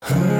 Sagenhaft.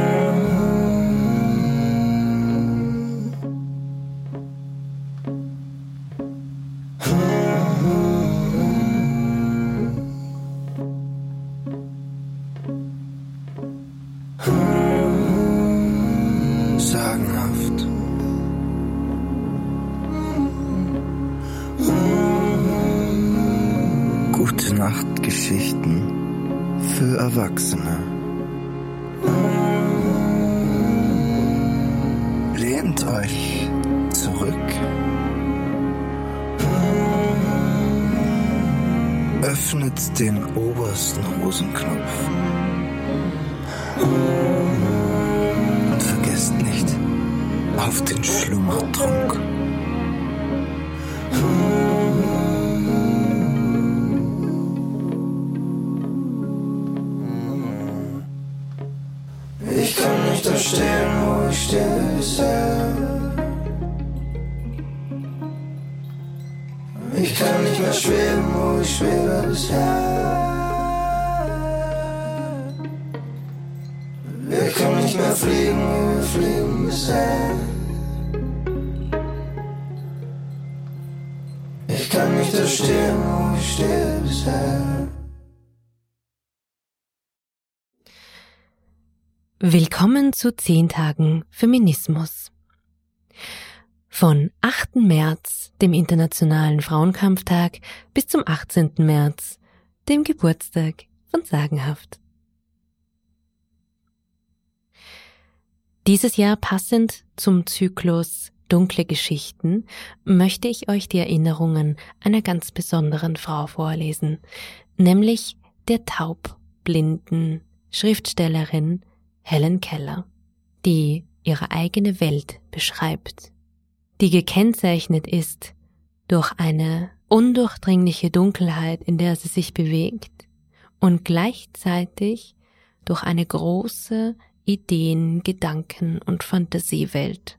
Ich kann nicht mehr schweben, wo ich schwebe bisher. Wir können nicht mehr fliegen, wie wir fliegen bisher. Ich kann nicht da stehen, wo ich stehe bisher. Willkommen zu 10 Tagen Feminismus. Von 8. März, dem Internationalen Frauenkampftag, bis zum 18. März, dem Geburtstag von Sagenhaft. Dieses Jahr passend zum Zyklus Dunkle Geschichten möchte ich euch die Erinnerungen einer ganz besonderen Frau vorlesen, nämlich der taubblinden Schriftstellerin Helen Keller, die ihre eigene Welt beschreibt, die gekennzeichnet ist durch eine undurchdringliche Dunkelheit, in der sie sich bewegt und gleichzeitig durch eine große Ideen, Gedanken und Fantasiewelt.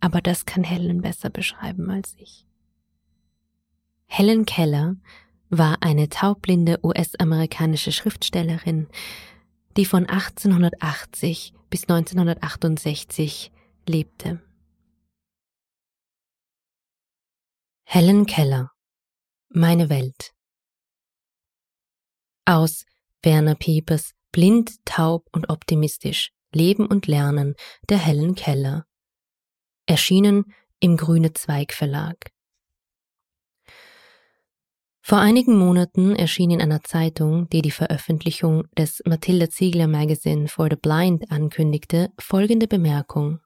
Aber das kann Helen besser beschreiben als ich. Helen Keller war eine taubblinde US-amerikanische Schriftstellerin, die von 1880 bis 1968 lebte. Helen Keller Meine Welt Aus Werner Piepers Blind, taub und optimistisch Leben und Lernen der Helen Keller erschienen im Grüne Zweig Verlag. Vor einigen Monaten erschien in einer Zeitung, die die Veröffentlichung des Matilda Ziegler Magazine for the Blind ankündigte, folgende Bemerkung.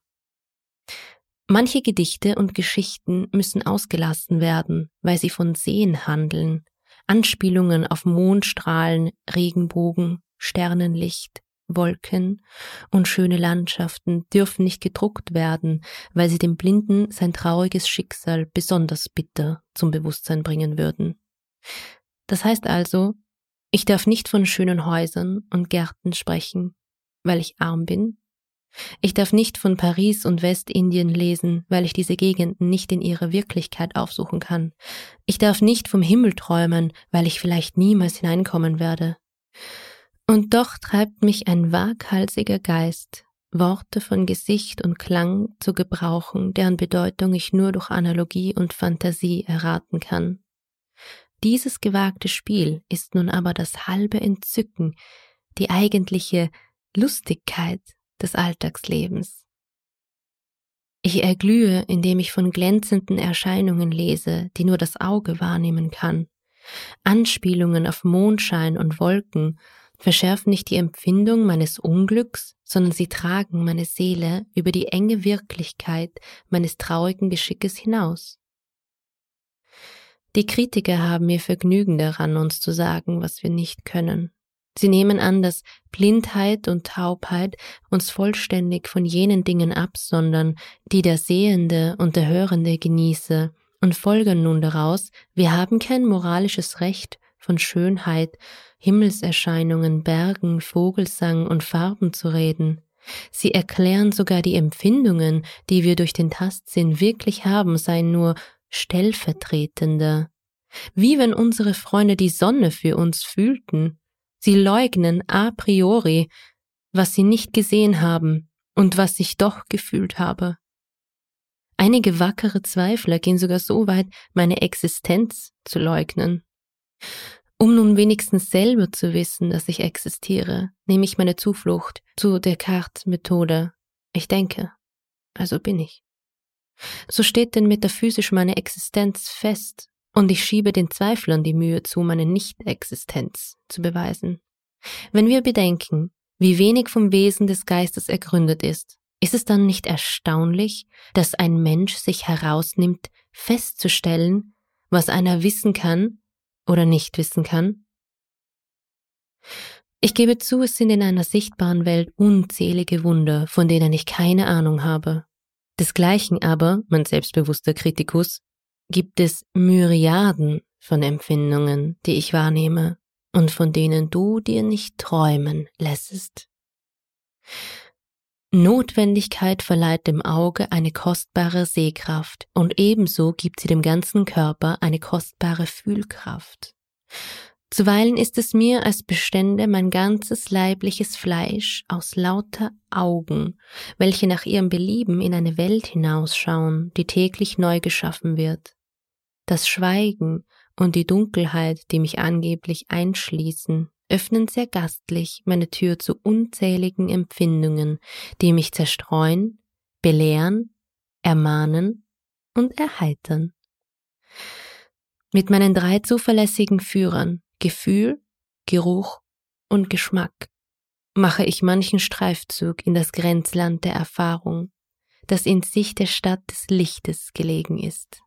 Manche Gedichte und Geschichten müssen ausgelassen werden, weil sie von Seen handeln, Anspielungen auf Mondstrahlen, Regenbogen, Sternenlicht, Wolken und schöne Landschaften dürfen nicht gedruckt werden, weil sie dem Blinden sein trauriges Schicksal besonders bitter zum Bewusstsein bringen würden. Das heißt also, ich darf nicht von schönen Häusern und Gärten sprechen, weil ich arm bin. Ich darf nicht von Paris und Westindien lesen, weil ich diese Gegenden nicht in ihrer Wirklichkeit aufsuchen kann. Ich darf nicht vom Himmel träumen, weil ich vielleicht niemals hineinkommen werde. Und doch treibt mich ein waghalsiger Geist, Worte von Gesicht und Klang zu gebrauchen, deren Bedeutung ich nur durch Analogie und Fantasie erraten kann. Dieses gewagte Spiel ist nun aber das halbe Entzücken, die eigentliche Lustigkeit des Alltagslebens. Ich erglühe, indem ich von glänzenden Erscheinungen lese, die nur das Auge wahrnehmen kann. Anspielungen auf Mondschein und Wolken verschärfen nicht die Empfindung meines Unglücks, sondern sie tragen meine Seele über die enge Wirklichkeit meines traurigen Geschickes hinaus. Die Kritiker haben ihr Vergnügen daran, uns zu sagen, was wir nicht können. Sie nehmen an, dass Blindheit und Taubheit uns vollständig von jenen Dingen absondern, die der Sehende und der Hörende genieße, und folgern nun daraus, wir haben kein moralisches Recht, von Schönheit, Himmelserscheinungen, Bergen, Vogelsang und Farben zu reden. Sie erklären sogar die Empfindungen, die wir durch den Tastsinn wirklich haben, seien nur stellvertretender. Wie wenn unsere Freunde die Sonne für uns fühlten. Sie leugnen a priori, was sie nicht gesehen haben und was ich doch gefühlt habe. Einige wackere Zweifler gehen sogar so weit, meine Existenz zu leugnen. Um nun wenigstens selber zu wissen, dass ich existiere, nehme ich meine Zuflucht zu Descartes-Methode. Ich denke, also bin ich. So steht denn metaphysisch meine Existenz fest, und ich schiebe den Zweiflern die Mühe zu, meine Nicht-Existenz zu beweisen. Wenn wir bedenken, wie wenig vom Wesen des Geistes ergründet ist, ist es dann nicht erstaunlich, dass ein Mensch sich herausnimmt, festzustellen, was einer wissen kann oder nicht wissen kann? Ich gebe zu, es sind in einer sichtbaren Welt unzählige Wunder, von denen ich keine Ahnung habe. Desgleichen aber, mein selbstbewusster Kritikus, gibt es Myriaden von Empfindungen, die ich wahrnehme und von denen du dir nicht träumen lässest. Notwendigkeit verleiht dem Auge eine kostbare Sehkraft und ebenso gibt sie dem ganzen Körper eine kostbare Fühlkraft. Zuweilen ist es mir, als bestände mein ganzes leibliches Fleisch aus lauter Augen, welche nach ihrem Belieben in eine Welt hinausschauen, die täglich neu geschaffen wird. Das Schweigen und die Dunkelheit, die mich angeblich einschließen, öffnen sehr gastlich meine Tür zu unzähligen Empfindungen, die mich zerstreuen, belehren, ermahnen und erheitern. Mit meinen drei zuverlässigen Führern Gefühl, Geruch und Geschmack mache ich manchen Streifzug in das Grenzland der Erfahrung, das in Sicht der Stadt des Lichtes gelegen ist.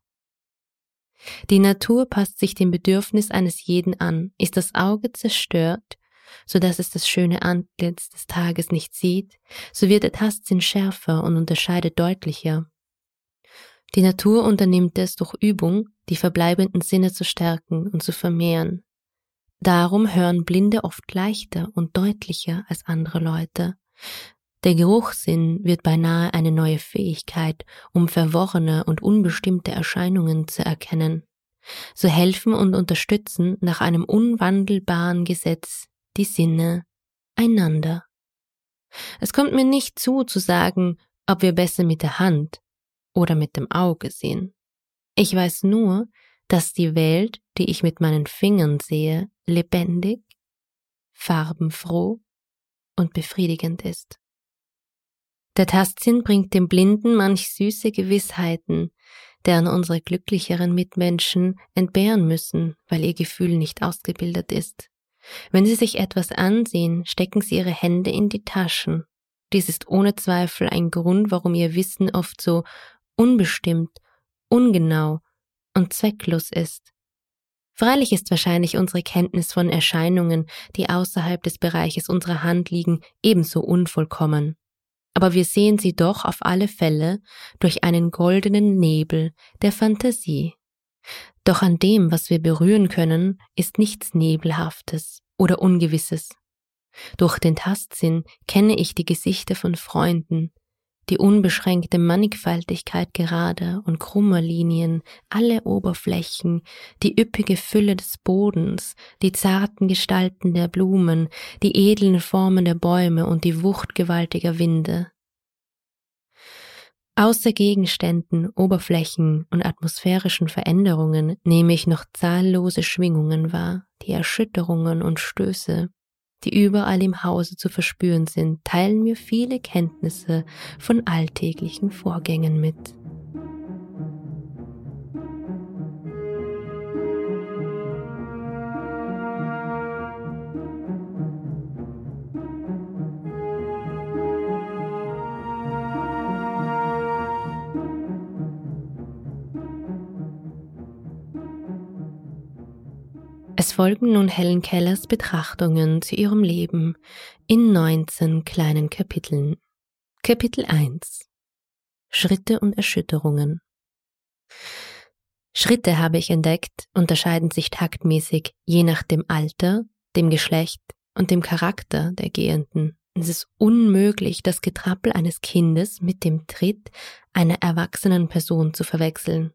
Die Natur passt sich dem Bedürfnis eines jeden an. Ist das Auge zerstört, so dass es das schöne Antlitz des Tages nicht sieht, so wird der Tastsinn schärfer und unterscheidet deutlicher. Die Natur unternimmt es durch Übung, die verbleibenden Sinne zu stärken und zu vermehren. Darum hören Blinde oft leichter und deutlicher als andere Leute. Der Geruchssinn wird beinahe eine neue Fähigkeit, um verworrene und unbestimmte Erscheinungen zu erkennen. So helfen und unterstützen nach einem unwandelbaren Gesetz die Sinne einander. Es kommt mir nicht zu, zu sagen, ob wir besser mit der Hand oder mit dem Auge sehen. Ich weiß nur, dass die Welt, die ich mit meinen Fingern sehe, lebendig, farbenfroh und befriedigend ist. Der Tastsinn bringt dem Blinden manch süße Gewissheiten, deren unsere glücklicheren Mitmenschen entbehren müssen, weil ihr Gefühl nicht ausgebildet ist. Wenn sie sich etwas ansehen, stecken sie ihre Hände in die Taschen. Dies ist ohne Zweifel ein Grund, warum ihr Wissen oft so unbestimmt, ungenau und zwecklos ist. Freilich ist wahrscheinlich unsere Kenntnis von Erscheinungen, die außerhalb des Bereiches unserer Hand liegen, ebenso unvollkommen aber wir sehen sie doch auf alle Fälle durch einen goldenen Nebel der Fantasie. Doch an dem, was wir berühren können, ist nichts Nebelhaftes oder Ungewisses. Durch den Tastsinn kenne ich die Gesichter von Freunden, die unbeschränkte Mannigfaltigkeit gerader und krummer Linien, alle Oberflächen, die üppige Fülle des Bodens, die zarten Gestalten der Blumen, die edlen Formen der Bäume und die Wucht gewaltiger Winde. Außer Gegenständen, Oberflächen und atmosphärischen Veränderungen nehme ich noch zahllose Schwingungen wahr, die Erschütterungen und Stöße, die überall im Hause zu verspüren sind, teilen mir viele Kenntnisse von alltäglichen Vorgängen mit. Folgen nun Helen Kellers Betrachtungen zu ihrem Leben in 19 kleinen Kapiteln. Kapitel 1 Schritte und Erschütterungen Schritte habe ich entdeckt, unterscheiden sich taktmäßig je nach dem Alter, dem Geschlecht und dem Charakter der Gehenden. Es ist unmöglich, das Getrappel eines Kindes mit dem Tritt einer erwachsenen Person zu verwechseln.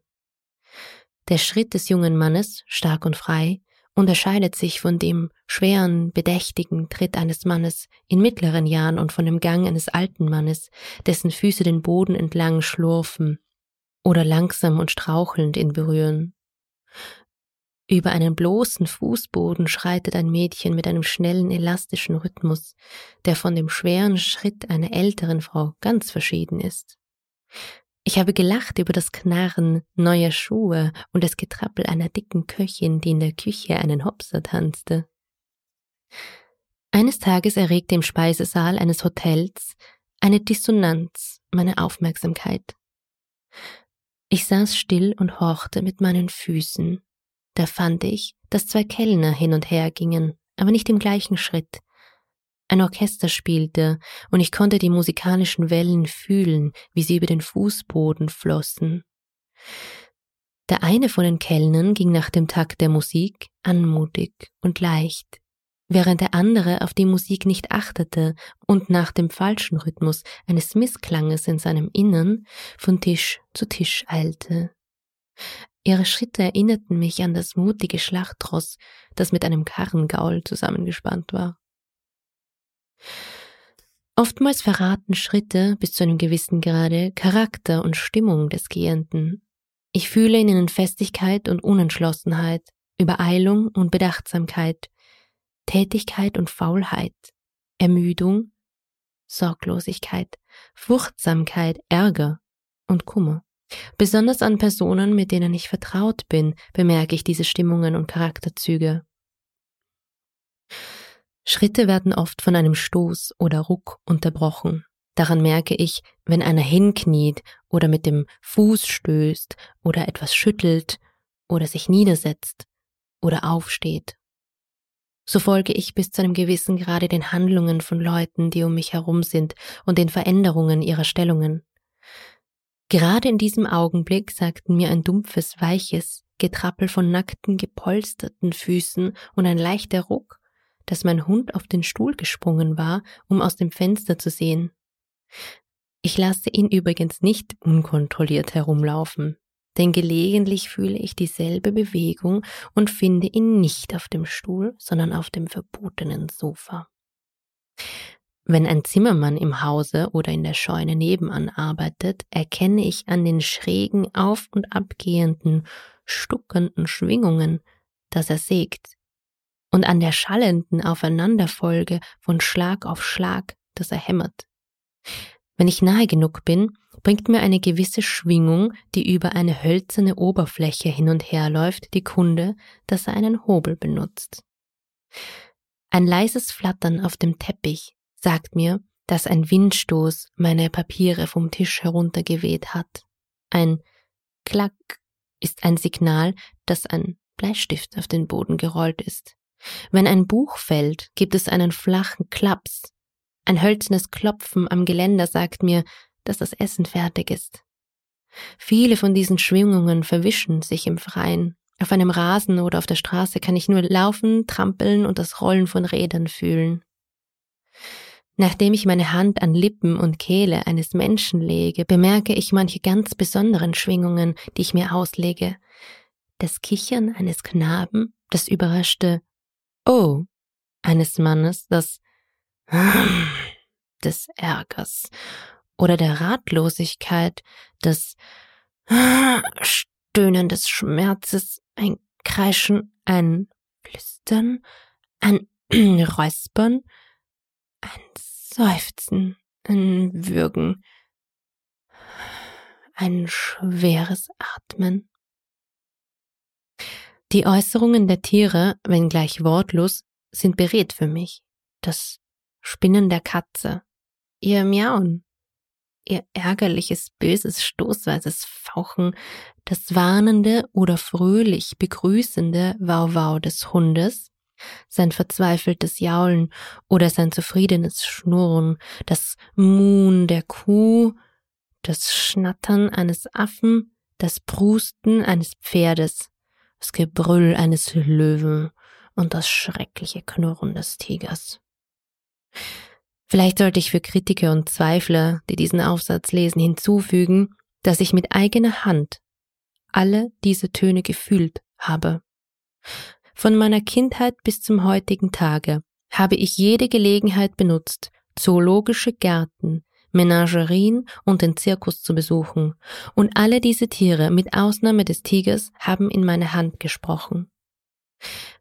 Der Schritt des jungen Mannes, stark und frei, unterscheidet sich von dem schweren, bedächtigen Tritt eines Mannes in mittleren Jahren und von dem Gang eines alten Mannes, dessen Füße den Boden entlang schlurfen oder langsam und strauchelnd ihn berühren. Über einen bloßen Fußboden schreitet ein Mädchen mit einem schnellen, elastischen Rhythmus, der von dem schweren Schritt einer älteren Frau ganz verschieden ist. Ich habe gelacht über das Knarren neuer Schuhe und das Getrappel einer dicken Köchin, die in der Küche einen Hopser tanzte. Eines Tages erregte im Speisesaal eines Hotels eine Dissonanz meine Aufmerksamkeit. Ich saß still und horchte mit meinen Füßen. Da fand ich, dass zwei Kellner hin und her gingen, aber nicht im gleichen Schritt, ein Orchester spielte, und ich konnte die musikalischen Wellen fühlen, wie sie über den Fußboden flossen. Der eine von den Kellnern ging nach dem Takt der Musik anmutig und leicht, während der andere auf die Musik nicht achtete und nach dem falschen Rhythmus eines Missklanges in seinem Innern von Tisch zu Tisch eilte. Ihre Schritte erinnerten mich an das mutige Schlachtross, das mit einem Karrengaul zusammengespannt war. Oftmals verraten Schritte bis zu einem gewissen Grade Charakter und Stimmung des Gehenden. Ich fühle in ihnen Festigkeit und Unentschlossenheit, Übereilung und Bedachtsamkeit, Tätigkeit und Faulheit, Ermüdung, Sorglosigkeit, Furchtsamkeit, Ärger und Kummer. Besonders an Personen, mit denen ich vertraut bin, bemerke ich diese Stimmungen und Charakterzüge. Schritte werden oft von einem Stoß oder Ruck unterbrochen. Daran merke ich, wenn einer hinkniet oder mit dem Fuß stößt oder etwas schüttelt oder sich niedersetzt oder aufsteht. So folge ich bis zu einem gewissen Grade den Handlungen von Leuten, die um mich herum sind und den Veränderungen ihrer Stellungen. Gerade in diesem Augenblick sagten mir ein dumpfes, weiches Getrappel von nackten, gepolsterten Füßen und ein leichter Ruck, dass mein Hund auf den Stuhl gesprungen war, um aus dem Fenster zu sehen. Ich lasse ihn übrigens nicht unkontrolliert herumlaufen, denn gelegentlich fühle ich dieselbe Bewegung und finde ihn nicht auf dem Stuhl, sondern auf dem verbotenen Sofa. Wenn ein Zimmermann im Hause oder in der Scheune nebenan arbeitet, erkenne ich an den schrägen auf und abgehenden, stuckenden Schwingungen, dass er sägt, und an der schallenden Aufeinanderfolge von Schlag auf Schlag, das er hämmert. Wenn ich nahe genug bin, bringt mir eine gewisse Schwingung, die über eine hölzerne Oberfläche hin und her läuft, die Kunde, dass er einen Hobel benutzt. Ein leises Flattern auf dem Teppich sagt mir, dass ein Windstoß meine Papiere vom Tisch heruntergeweht hat. Ein Klack ist ein Signal, dass ein Bleistift auf den Boden gerollt ist. Wenn ein Buch fällt, gibt es einen flachen Klaps. Ein hölzernes Klopfen am Geländer sagt mir, dass das Essen fertig ist. Viele von diesen Schwingungen verwischen sich im Freien. Auf einem Rasen oder auf der Straße kann ich nur laufen, trampeln und das Rollen von Rädern fühlen. Nachdem ich meine Hand an Lippen und Kehle eines Menschen lege, bemerke ich manche ganz besonderen Schwingungen, die ich mir auslege. Das Kichern eines Knaben, das überraschte Oh eines Mannes, das des Ärgers oder der Ratlosigkeit, des Stöhnen des Schmerzes, ein Kreischen, ein Flüstern, ein Räuspern, ein Seufzen, ein Würgen, ein schweres Atmen. Die Äußerungen der Tiere, wenngleich wortlos, sind beredt für mich. Das Spinnen der Katze, ihr Miauen, ihr ärgerliches, böses, stoßweises Fauchen, das warnende oder fröhlich begrüßende Wauwau des Hundes, sein verzweifeltes Jaulen oder sein zufriedenes Schnurren, das Muhn der Kuh, das Schnattern eines Affen, das Prusten eines Pferdes, das Gebrüll eines Löwen und das schreckliche Knurren des Tigers. Vielleicht sollte ich für Kritiker und Zweifler, die diesen Aufsatz lesen, hinzufügen, dass ich mit eigener Hand alle diese Töne gefühlt habe. Von meiner Kindheit bis zum heutigen Tage habe ich jede Gelegenheit benutzt, zoologische Gärten, Menagerien und den Zirkus zu besuchen, und alle diese Tiere, mit Ausnahme des Tigers, haben in meine Hand gesprochen.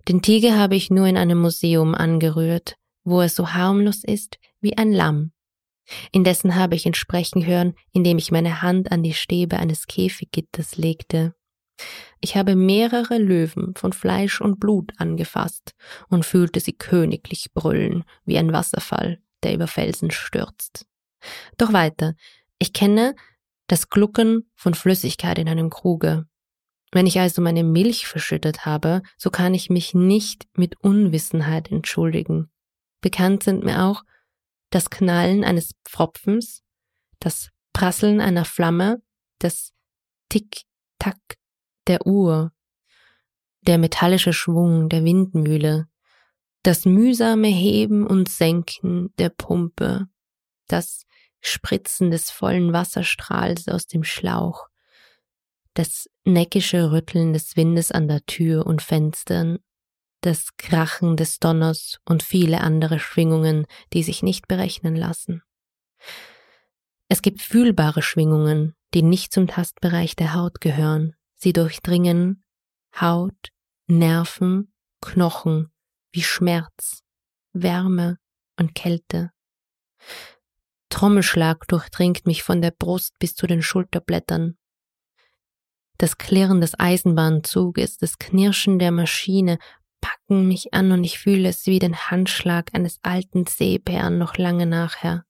Den Tiger habe ich nur in einem Museum angerührt, wo er so harmlos ist wie ein Lamm. Indessen habe ich ihn sprechen hören, indem ich meine Hand an die Stäbe eines Käfiggitters legte. Ich habe mehrere Löwen von Fleisch und Blut angefasst und fühlte sie königlich brüllen wie ein Wasserfall, der über Felsen stürzt. Doch weiter. Ich kenne das Glucken von Flüssigkeit in einem Kruge. Wenn ich also meine Milch verschüttet habe, so kann ich mich nicht mit Unwissenheit entschuldigen. Bekannt sind mir auch das Knallen eines Pfropfens, das Prasseln einer Flamme, das Tick-Tack der Uhr, der metallische Schwung der Windmühle, das mühsame Heben und Senken der Pumpe, das Spritzen des vollen Wasserstrahls aus dem Schlauch, das neckische Rütteln des Windes an der Tür und Fenstern, das Krachen des Donners und viele andere Schwingungen, die sich nicht berechnen lassen. Es gibt fühlbare Schwingungen, die nicht zum Tastbereich der Haut gehören. Sie durchdringen Haut, Nerven, Knochen wie Schmerz, Wärme und Kälte. Trommelschlag durchdringt mich von der Brust bis zu den Schulterblättern. Das Klirren des Eisenbahnzuges, das Knirschen der Maschine packen mich an und ich fühle es wie den Handschlag eines alten Seebären noch lange nachher.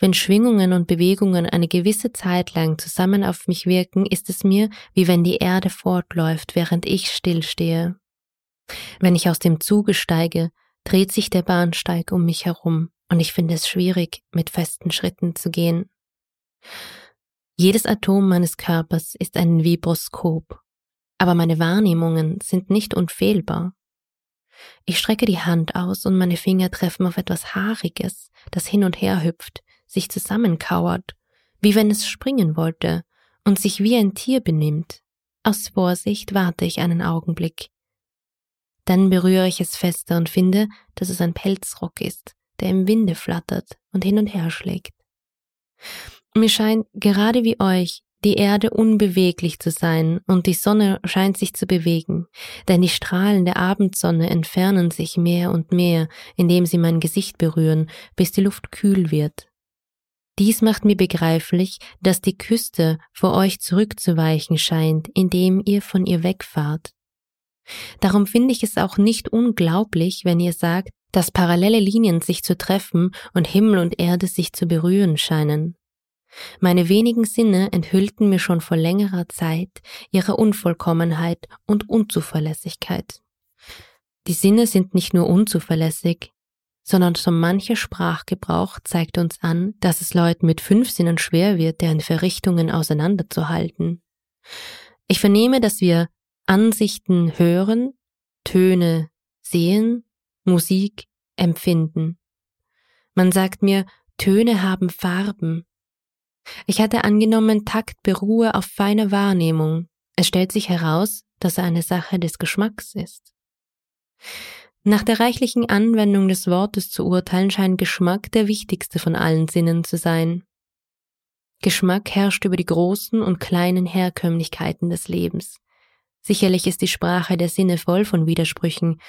Wenn Schwingungen und Bewegungen eine gewisse Zeit lang zusammen auf mich wirken, ist es mir, wie wenn die Erde fortläuft, während ich stillstehe. Wenn ich aus dem Zuge steige, dreht sich der Bahnsteig um mich herum und ich finde es schwierig, mit festen Schritten zu gehen. Jedes Atom meines Körpers ist ein Vibroskop, aber meine Wahrnehmungen sind nicht unfehlbar. Ich strecke die Hand aus und meine Finger treffen auf etwas Haariges, das hin und her hüpft, sich zusammenkauert, wie wenn es springen wollte und sich wie ein Tier benimmt. Aus Vorsicht warte ich einen Augenblick. Dann berühre ich es fester und finde, dass es ein Pelzrock ist, der im Winde flattert und hin und her schlägt. Mir scheint gerade wie euch die Erde unbeweglich zu sein und die Sonne scheint sich zu bewegen, denn die Strahlen der Abendsonne entfernen sich mehr und mehr, indem sie mein Gesicht berühren, bis die Luft kühl wird. Dies macht mir begreiflich, dass die Küste vor euch zurückzuweichen scheint, indem ihr von ihr wegfahrt. Darum finde ich es auch nicht unglaublich, wenn ihr sagt, dass parallele Linien sich zu treffen und Himmel und Erde sich zu berühren scheinen. Meine wenigen Sinne enthüllten mir schon vor längerer Zeit ihre Unvollkommenheit und Unzuverlässigkeit. Die Sinne sind nicht nur unzuverlässig, sondern so mancher Sprachgebrauch zeigt uns an, dass es Leuten mit fünf Sinnen schwer wird, deren Verrichtungen auseinanderzuhalten. Ich vernehme, dass wir Ansichten hören, Töne sehen, Musik empfinden. Man sagt mir, Töne haben Farben, ich hatte angenommen, Takt beruhe auf feiner Wahrnehmung. Es stellt sich heraus, dass er eine Sache des Geschmacks ist. Nach der reichlichen Anwendung des Wortes zu urteilen scheint Geschmack der wichtigste von allen Sinnen zu sein. Geschmack herrscht über die großen und kleinen Herkömmlichkeiten des Lebens. Sicherlich ist die Sprache der Sinne voll von Widersprüchen,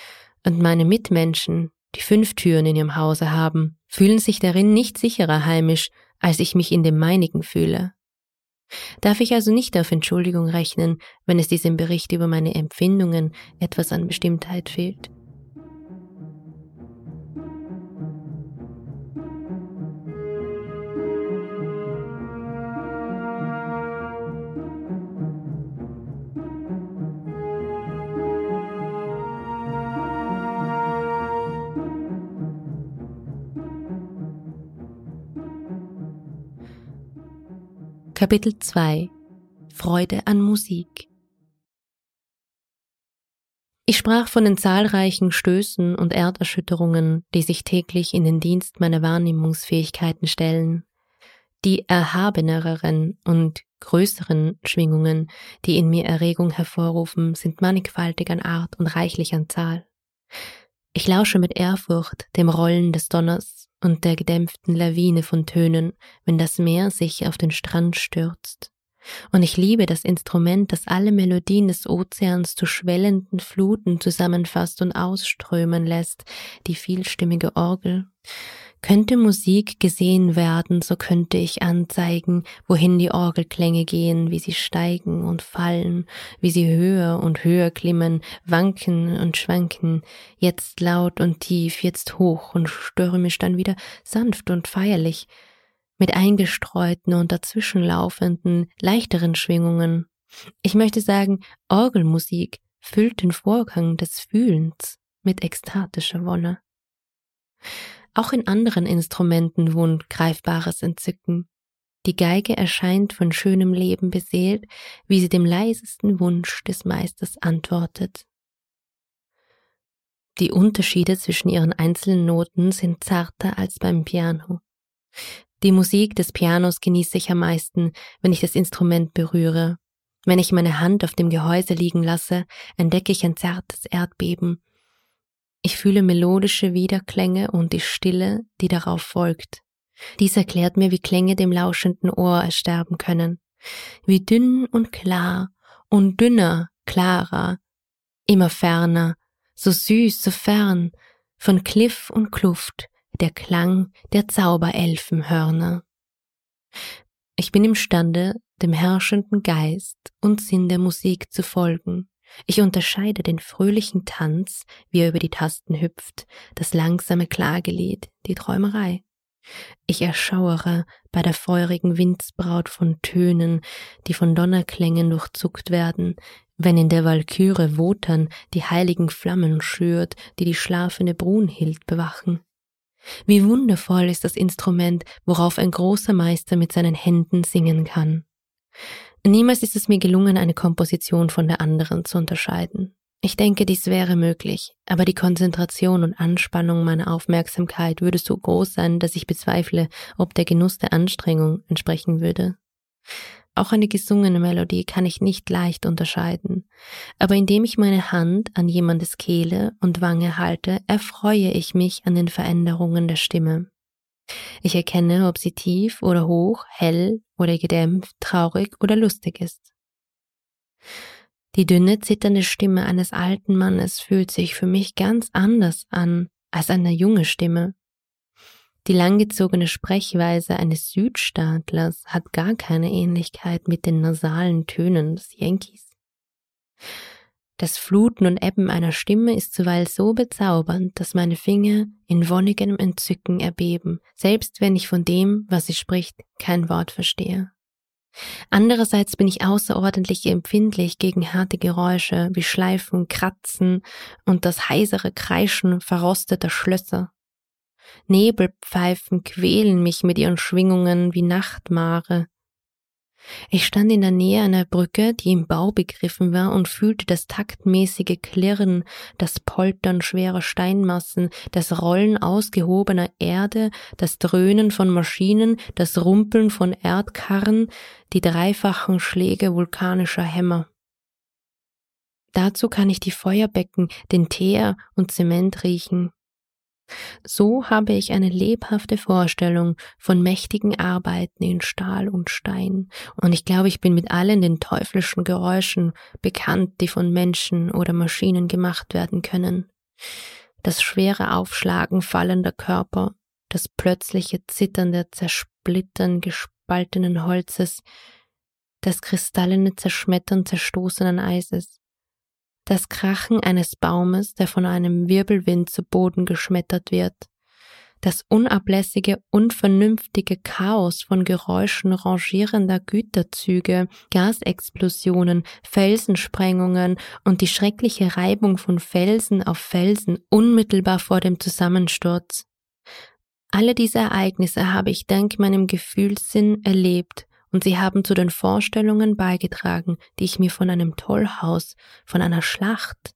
und meine Mitmenschen, die fünf Türen in ihrem Hause haben, fühlen sich darin nicht sicherer heimisch als ich mich in dem meinigen fühle. Darf ich also nicht auf Entschuldigung rechnen, wenn es diesem Bericht über meine Empfindungen etwas an Bestimmtheit fehlt? Kapitel 2 Freude an Musik Ich sprach von den zahlreichen Stößen und Erderschütterungen, die sich täglich in den Dienst meiner Wahrnehmungsfähigkeiten stellen. Die erhabeneren und größeren Schwingungen, die in mir Erregung hervorrufen, sind mannigfaltig an Art und reichlich an Zahl. Ich lausche mit Ehrfurcht dem Rollen des Donners und der gedämpften Lawine von Tönen, wenn das Meer sich auf den Strand stürzt. Und ich liebe das Instrument, das alle Melodien des Ozeans zu schwellenden Fluten zusammenfasst und ausströmen lässt, die vielstimmige Orgel. Könnte Musik gesehen werden, so könnte ich anzeigen, wohin die Orgelklänge gehen, wie sie steigen und fallen, wie sie höher und höher klimmen, wanken und schwanken, jetzt laut und tief, jetzt hoch und stürmisch, dann wieder sanft und feierlich, mit eingestreuten und dazwischenlaufenden, leichteren Schwingungen. Ich möchte sagen, Orgelmusik füllt den Vorgang des Fühlens mit ekstatischer Wonne. Auch in anderen Instrumenten wohnt greifbares Entzücken. Die Geige erscheint von schönem Leben beseelt, wie sie dem leisesten Wunsch des Meisters antwortet. Die Unterschiede zwischen ihren einzelnen Noten sind zarter als beim Piano. Die Musik des Pianos genieße ich am meisten, wenn ich das Instrument berühre. Wenn ich meine Hand auf dem Gehäuse liegen lasse, entdecke ich ein zartes Erdbeben. Ich fühle melodische Widerklänge und die Stille, die darauf folgt. Dies erklärt mir, wie Klänge dem lauschenden Ohr ersterben können. Wie dünn und klar und dünner, klarer, immer ferner, so süß, so fern, von Kliff und Kluft, der Klang der Zauberelfenhörner. Ich bin imstande, dem herrschenden Geist und Sinn der Musik zu folgen. Ich unterscheide den fröhlichen Tanz, wie er über die Tasten hüpft, das langsame Klagelied, die Träumerei. Ich erschauere bei der feurigen Windsbraut von Tönen, die von Donnerklängen durchzuckt werden, wenn in der Walküre Wotan die heiligen Flammen schürt, die die schlafende Brunhild bewachen. Wie wundervoll ist das Instrument, worauf ein großer Meister mit seinen Händen singen kann. Niemals ist es mir gelungen, eine Komposition von der anderen zu unterscheiden. Ich denke, dies wäre möglich, aber die Konzentration und Anspannung meiner Aufmerksamkeit würde so groß sein, dass ich bezweifle, ob der Genuss der Anstrengung entsprechen würde. Auch eine gesungene Melodie kann ich nicht leicht unterscheiden, aber indem ich meine Hand an jemandes Kehle und Wange halte, erfreue ich mich an den Veränderungen der Stimme. Ich erkenne, ob sie tief oder hoch, hell oder gedämpft, traurig oder lustig ist. Die dünne, zitternde Stimme eines alten Mannes fühlt sich für mich ganz anders an als eine junge Stimme. Die langgezogene Sprechweise eines Südstaatlers hat gar keine Ähnlichkeit mit den nasalen Tönen des Yankees. Das Fluten und Ebben einer Stimme ist zuweilen so bezaubernd, dass meine Finger in wonnigem Entzücken erbeben, selbst wenn ich von dem, was sie spricht, kein Wort verstehe. Andererseits bin ich außerordentlich empfindlich gegen harte Geräusche wie Schleifen, Kratzen und das heisere Kreischen verrosteter Schlösser. Nebelpfeifen quälen mich mit ihren Schwingungen wie Nachtmare. Ich stand in der Nähe einer Brücke, die im Bau begriffen war, und fühlte das taktmäßige Klirren, das Poltern schwerer Steinmassen, das Rollen ausgehobener Erde, das Dröhnen von Maschinen, das Rumpeln von Erdkarren, die dreifachen Schläge vulkanischer Hämmer. Dazu kann ich die Feuerbecken, den Teer und Zement riechen. So habe ich eine lebhafte Vorstellung von mächtigen Arbeiten in Stahl und Stein, und ich glaube, ich bin mit allen den teuflischen Geräuschen bekannt, die von Menschen oder Maschinen gemacht werden können. Das schwere Aufschlagen fallender Körper, das plötzliche zitternde Zersplittern gespaltenen Holzes, das kristallene Zerschmettern zerstoßenen Eises, das Krachen eines Baumes, der von einem Wirbelwind zu Boden geschmettert wird, das unablässige, unvernünftige Chaos von Geräuschen rangierender Güterzüge, Gasexplosionen, Felsensprengungen und die schreckliche Reibung von Felsen auf Felsen unmittelbar vor dem Zusammensturz. Alle diese Ereignisse habe ich dank meinem Gefühlssinn erlebt und sie haben zu den Vorstellungen beigetragen, die ich mir von einem Tollhaus, von einer Schlacht,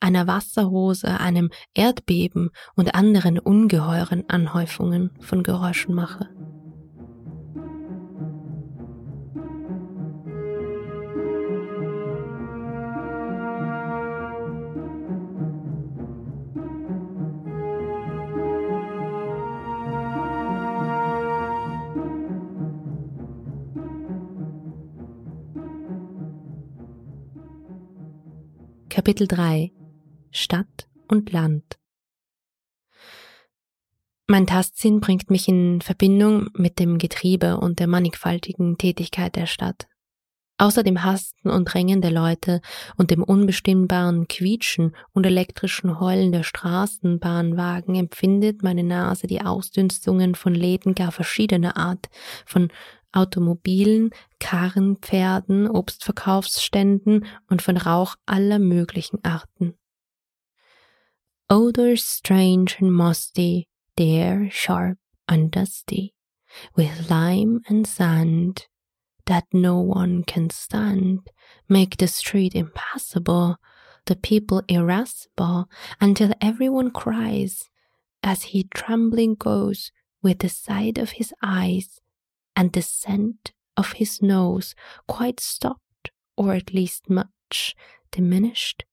einer Wasserhose, einem Erdbeben und anderen ungeheuren Anhäufungen von Geräuschen mache. Kapitel 3 Stadt und Land Mein Tastsinn bringt mich in Verbindung mit dem Getriebe und der mannigfaltigen Tätigkeit der Stadt. Außer dem Hasten und Drängen der Leute und dem unbestimmbaren Quietschen und elektrischen Heulen der Straßenbahnwagen empfindet meine Nase die Ausdünstungen von Läden gar verschiedener Art, von Automobilen, Karren, Pferden, Obstverkaufsständen und von Rauch aller möglichen Arten. Odors strange and musty, there sharp and dusty, with lime and sand, that no one can stand, make the street impassable, the people irascible, until everyone cries, as he trembling goes with the sight of his eyes and the scent of his nose quite stopped, or at least much diminished.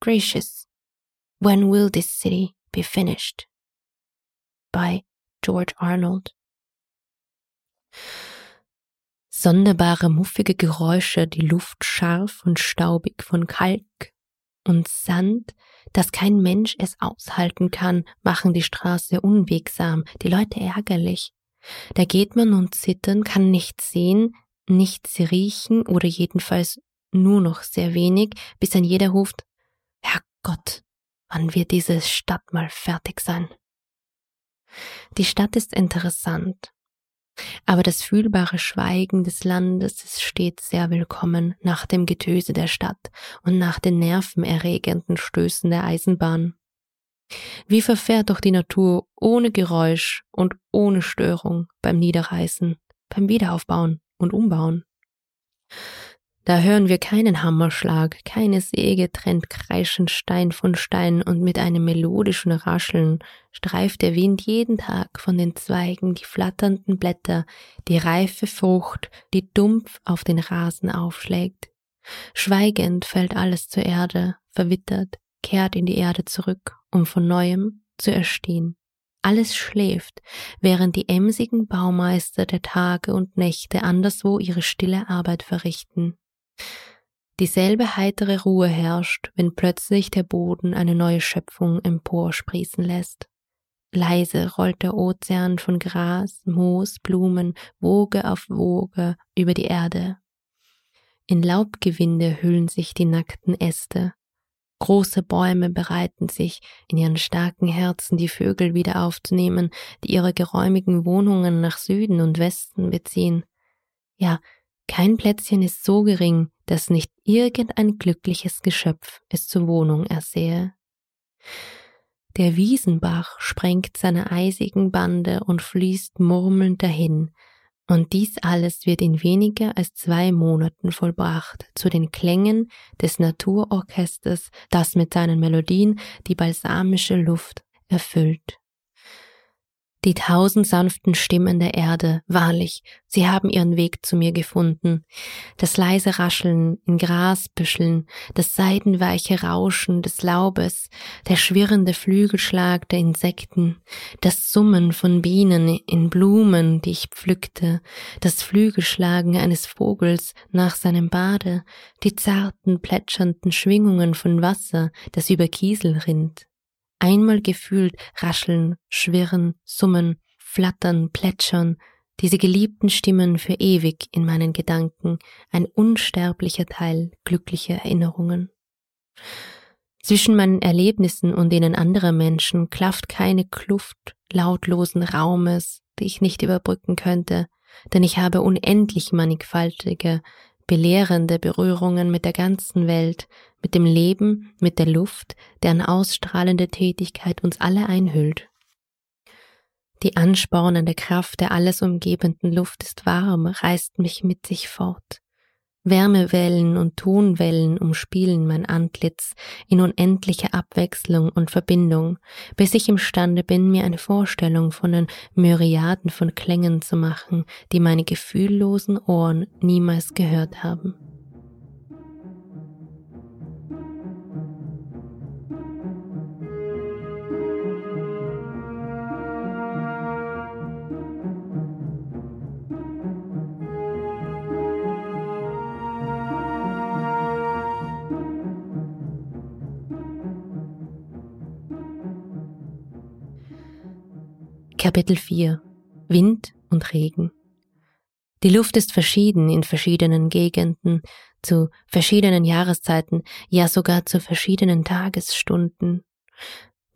Gracious, when will this city be finished? By George Arnold. Sonderbare, muffige Geräusche, die Luft scharf und staubig von Kalk und Sand, dass kein Mensch es aushalten kann, machen die Straße unwegsam, die Leute ärgerlich. Da geht man und zittern, kann nichts sehen, nichts riechen oder jedenfalls nur noch sehr wenig, bis ein jeder ruft, Herrgott, wann wird diese Stadt mal fertig sein? Die Stadt ist interessant, aber das fühlbare Schweigen des Landes ist stets sehr willkommen nach dem Getöse der Stadt und nach den nervenerregenden Stößen der Eisenbahn. Wie verfährt doch die Natur ohne Geräusch und ohne Störung beim Niederreißen, beim Wiederaufbauen und Umbauen? Da hören wir keinen Hammerschlag, keine Säge trennt kreischend Stein von Stein und mit einem melodischen Rascheln streift der Wind jeden Tag von den Zweigen die flatternden Blätter, die reife Frucht, die dumpf auf den Rasen aufschlägt. Schweigend fällt alles zur Erde, verwittert, kehrt in die Erde zurück, um von neuem zu erstehen. Alles schläft, während die emsigen Baumeister der Tage und Nächte anderswo ihre stille Arbeit verrichten. Dieselbe heitere Ruhe herrscht, wenn plötzlich der Boden eine neue Schöpfung emporsprießen lässt. Leise rollt der Ozean von Gras, Moos, Blumen, Woge auf Woge über die Erde. In Laubgewinde hüllen sich die nackten Äste, Große Bäume bereiten sich, in ihren starken Herzen die Vögel wieder aufzunehmen, die ihre geräumigen Wohnungen nach Süden und Westen beziehen. Ja, kein Plätzchen ist so gering, dass nicht irgendein glückliches Geschöpf es zur Wohnung ersehe. Der Wiesenbach sprengt seine eisigen Bande und fließt murmelnd dahin, und dies alles wird in weniger als zwei Monaten vollbracht zu den Klängen des Naturorchesters, das mit seinen Melodien die balsamische Luft erfüllt. Die tausend sanften Stimmen der Erde, wahrlich, sie haben ihren Weg zu mir gefunden. Das leise Rascheln in Grasbüscheln, das seidenweiche Rauschen des Laubes, der schwirrende Flügelschlag der Insekten, das Summen von Bienen in Blumen, die ich pflückte, das Flügelschlagen eines Vogels nach seinem Bade, die zarten plätschernden Schwingungen von Wasser, das über Kiesel rinnt einmal gefühlt rascheln, schwirren, summen, flattern, plätschern, diese geliebten Stimmen für ewig in meinen Gedanken, ein unsterblicher Teil glücklicher Erinnerungen. Zwischen meinen Erlebnissen und denen anderer Menschen klafft keine Kluft lautlosen Raumes, die ich nicht überbrücken könnte, denn ich habe unendlich mannigfaltige, belehrende Berührungen mit der ganzen Welt, mit dem Leben, mit der Luft, deren ausstrahlende Tätigkeit uns alle einhüllt. Die anspornende Kraft der alles umgebenden Luft ist warm, reißt mich mit sich fort. Wärmewellen und Tonwellen umspielen mein Antlitz in unendlicher Abwechslung und Verbindung, bis ich imstande bin, mir eine Vorstellung von den Myriaden von Klängen zu machen, die meine gefühllosen Ohren niemals gehört haben. Kapitel 4 Wind und Regen Die Luft ist verschieden in verschiedenen Gegenden, zu verschiedenen Jahreszeiten, ja sogar zu verschiedenen Tagesstunden.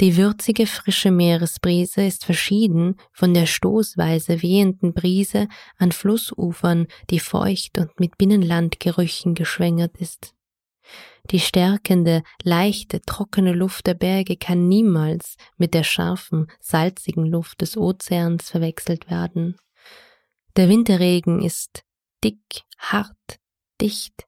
Die würzige frische Meeresbrise ist verschieden von der stoßweise wehenden Brise an Flussufern, die feucht und mit Binnenlandgerüchen geschwängert ist. Die stärkende, leichte, trockene Luft der Berge kann niemals mit der scharfen, salzigen Luft des Ozeans verwechselt werden. Der Winterregen ist dick, hart, dicht,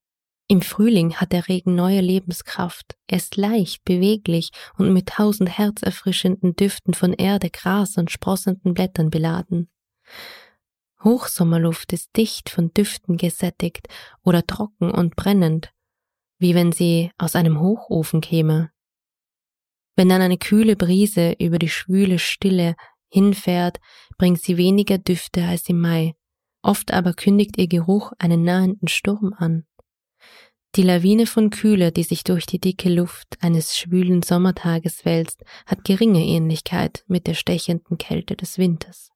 im Frühling hat der Regen neue Lebenskraft. Er ist leicht, beweglich und mit tausend herzerfrischenden Düften von Erde, Gras und sprossenden Blättern beladen. Hochsommerluft ist dicht von Düften gesättigt oder trocken und brennend, wie wenn sie aus einem Hochofen käme. Wenn dann eine kühle Brise über die schwüle Stille hinfährt, bringt sie weniger Düfte als im Mai, oft aber kündigt ihr Geruch einen nahenden Sturm an. Die Lawine von Kühle, die sich durch die dicke Luft eines schwülen Sommertages wälzt, hat geringe Ähnlichkeit mit der stechenden Kälte des Winters.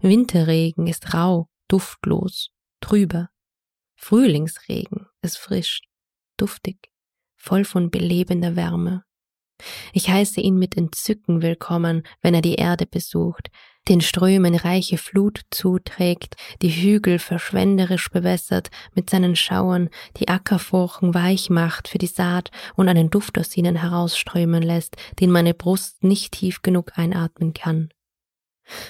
Winterregen ist rau, duftlos, trüber. Frühlingsregen ist frisch, duftig, voll von belebender Wärme. Ich heiße ihn mit Entzücken willkommen, wenn er die Erde besucht, den Strömen reiche Flut zuträgt, die Hügel verschwenderisch bewässert mit seinen Schauern, die Ackerfurchen weich macht für die Saat und einen Duft aus ihnen herausströmen lässt, den meine Brust nicht tief genug einatmen kann.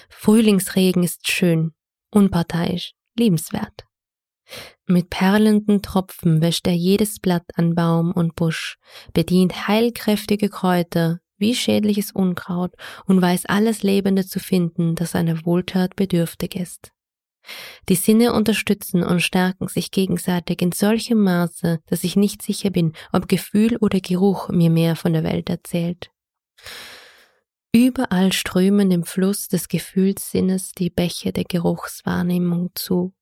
Frühlingsregen ist schön, unparteiisch, liebenswert. Mit perlenden Tropfen wäscht er jedes Blatt an Baum und Busch, bedient heilkräftige Kräuter, wie schädliches Unkraut und weiß alles Lebende zu finden, das einer Wohltat bedürftig ist. Die Sinne unterstützen und stärken sich gegenseitig in solchem Maße, dass ich nicht sicher bin, ob Gefühl oder Geruch mir mehr von der Welt erzählt. Überall strömen dem Fluss des Gefühlssinnes die Bäche der Geruchswahrnehmung zu.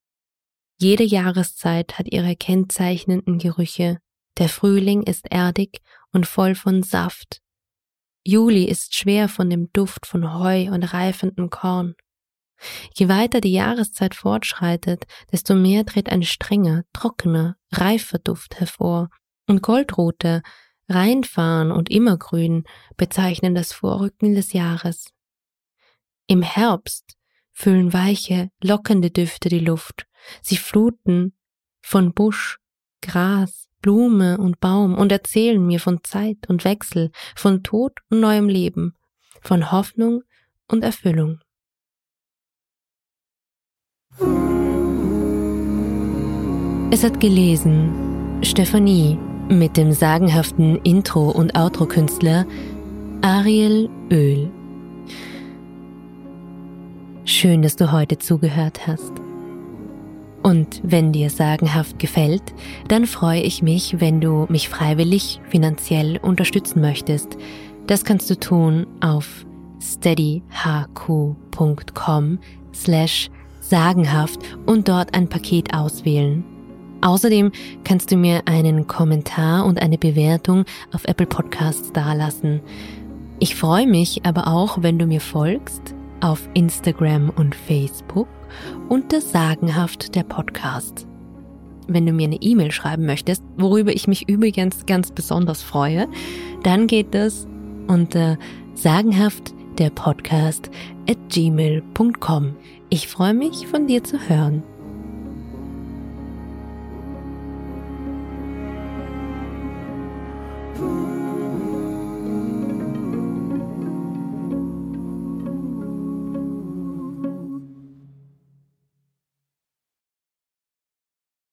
Jede Jahreszeit hat ihre kennzeichnenden Gerüche. Der Frühling ist erdig und voll von Saft, Juli ist schwer von dem Duft von Heu und reifendem Korn. Je weiter die Jahreszeit fortschreitet, desto mehr tritt ein strenger, trockener, reifer Duft hervor, und Goldrote, Reinfahren und Immergrün bezeichnen das Vorrücken des Jahres. Im Herbst füllen weiche, lockende Düfte die Luft, sie fluten von Busch, Gras, Blume und Baum und erzählen mir von Zeit und Wechsel, von Tod und neuem Leben, von Hoffnung und Erfüllung. Es hat gelesen Stephanie mit dem sagenhaften Intro- und Outro-Künstler Ariel Öl. Schön, dass du heute zugehört hast. Und wenn dir sagenhaft gefällt, dann freue ich mich, wenn du mich freiwillig finanziell unterstützen möchtest. Das kannst du tun auf steadyhq.com slash sagenhaft und dort ein Paket auswählen. Außerdem kannst du mir einen Kommentar und eine Bewertung auf Apple Podcasts dalassen. Ich freue mich aber auch, wenn du mir folgst auf Instagram und Facebook unter Sagenhaft der Podcast. Wenn du mir eine E-Mail schreiben möchtest, worüber ich mich übrigens ganz besonders freue, dann geht das unter sagenhaft der Podcast at gmail.com. Ich freue mich, von dir zu hören.